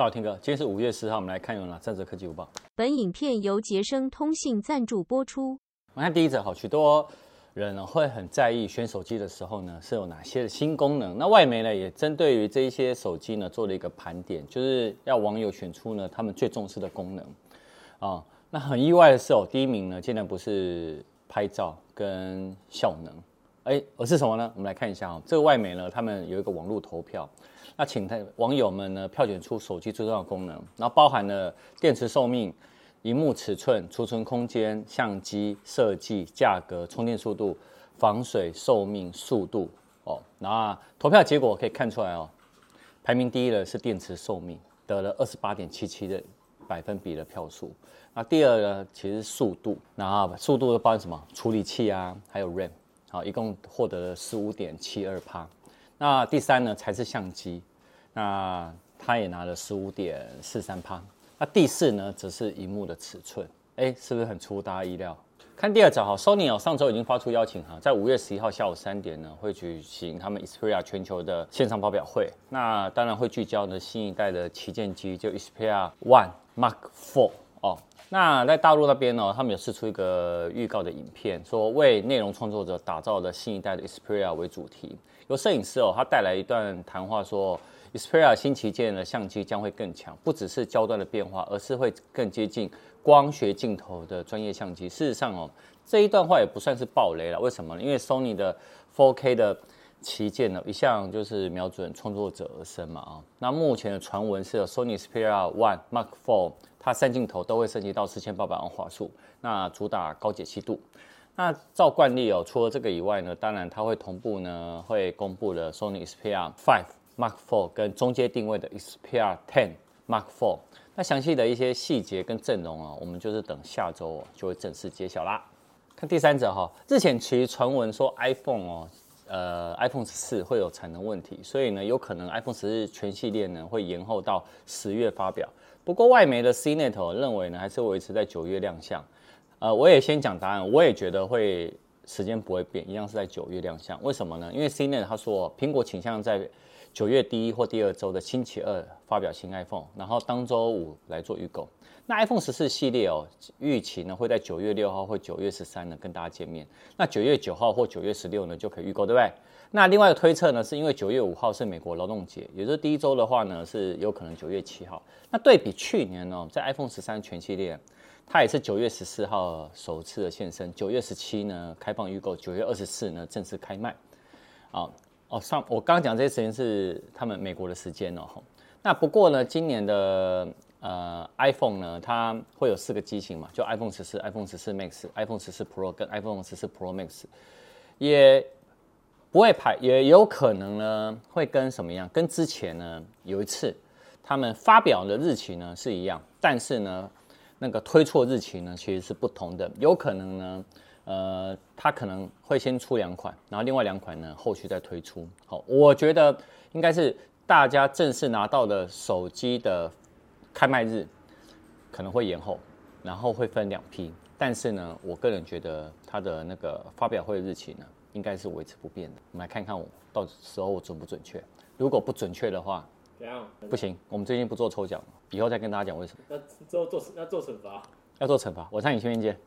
大好，Tim 哥，今天是五月四号，我们来看有哪三则科技午报。本影片由杰生通信赞助播出。我们看第一则，好，许多人呢会很在意选手机的时候呢是有哪些的新功能。那外媒呢也针对于这一些手机呢做了一个盘点，就是要网友选出呢他们最重视的功能啊。那很意外的是哦，第一名呢竟然不是拍照跟效能。哎，而是什么呢？我们来看一下哦，这个外媒呢，他们有一个网络投票，那请他网友们呢票选出手机最重要的功能，然后包含了电池寿命、荧幕尺寸、储存空间、相机设计、价格、充电速度、防水、寿命、速度哦。那投票结果可以看出来哦，排名第一的是电池寿命，得了二十八点七七的百分比的票数。那第二呢，其实速度，然后速度包含什么？处理器啊，还有 RAM。好，一共获得了十五点七二趴。那第三呢，才是相机，那他也拿了十五点四三趴。那第四呢，则是荧幕的尺寸。哎，是不是很出大家意料？看第二则哈，Sony 哦，上周已经发出邀请函，在五月十一号下午三点呢，会举行他们 Xperia 全球的线上发表会。那当然会聚焦呢新一代的旗舰机，就 Xperia One Mark Four 哦。那在大陆那边呢，他们有释出一个预告的影片，说为内容创作者打造的新一代的 Xperia 为主题，由摄影师哦，他带来一段谈话说，Xperia 新旗舰的相机将会更强，不只是焦段的变化，而是会更接近光学镜头的专业相机。事实上哦，这一段话也不算是爆雷了，为什么呢？因为 Sony 的 4K 的旗舰呢，一向就是瞄准创作者而生嘛啊。那目前的传闻是 Sony Xperia One Mark Four。它三镜头都会升级到四千八百万画素，那主打高解析度。那照惯例哦，除了这个以外呢，当然它会同步呢会公布了 Sony Xperia 5 Mark IV 跟中阶定位的 Xperia 10 Mark IV。那详细的一些细节跟阵容啊，我们就是等下周就会正式揭晓啦。看第三者哈，日前其实传闻说 iPhone 哦，呃 iPhone 十四会有产能问题，所以呢有可能 iPhone 十四全系列呢会延后到十月发表。不过外媒的 CNET 认为呢，还是维持在九月亮相。呃，我也先讲答案，我也觉得会时间不会变，一样是在九月亮相。为什么呢？因为 CNN 他说，苹果倾向在九月第一或第二周的星期二发表新 iPhone，然后当周五来做预购。那 iPhone 十四系列哦，预期呢会在九月六号或九月十三呢跟大家见面。那九月九号或九月十六呢就可以预购，对不对？那另外一个推测呢，是因为九月五号是美国劳动节，也就是第一周的话呢，是有可能九月七号。那对比去年呢，在 iPhone 十三全系列，它也是九月十四号首次的现身，九月十七呢开放预购，九月二十四呢正式开卖。啊哦，上我刚刚讲这些时间是他们美国的时间哦。那不过呢，今年的呃 iPhone 呢，它会有四个机型嘛，就 iPhone 十四、iPhone 十四 Max、iPhone 十四 Pro 跟 iPhone 十四 Pro Max，也。不会排，也有可能呢，会跟什么样？跟之前呢有一次，他们发表的日期呢是一样，但是呢，那个推错日期呢其实是不同的。有可能呢，呃，他可能会先出两款，然后另外两款呢后续再推出。好，我觉得应该是大家正式拿到的手机的开卖日可能会延后，然后会分两批。但是呢，我个人觉得它的那个发表会日期呢。应该是维持不变的。我们来看看我到时候我准不准确。如果不准确的话，怎样？不行，我们最近不做抽奖，以后再跟大家讲为什么。那之后做要做惩罚，要做惩罚。我唱你去面见。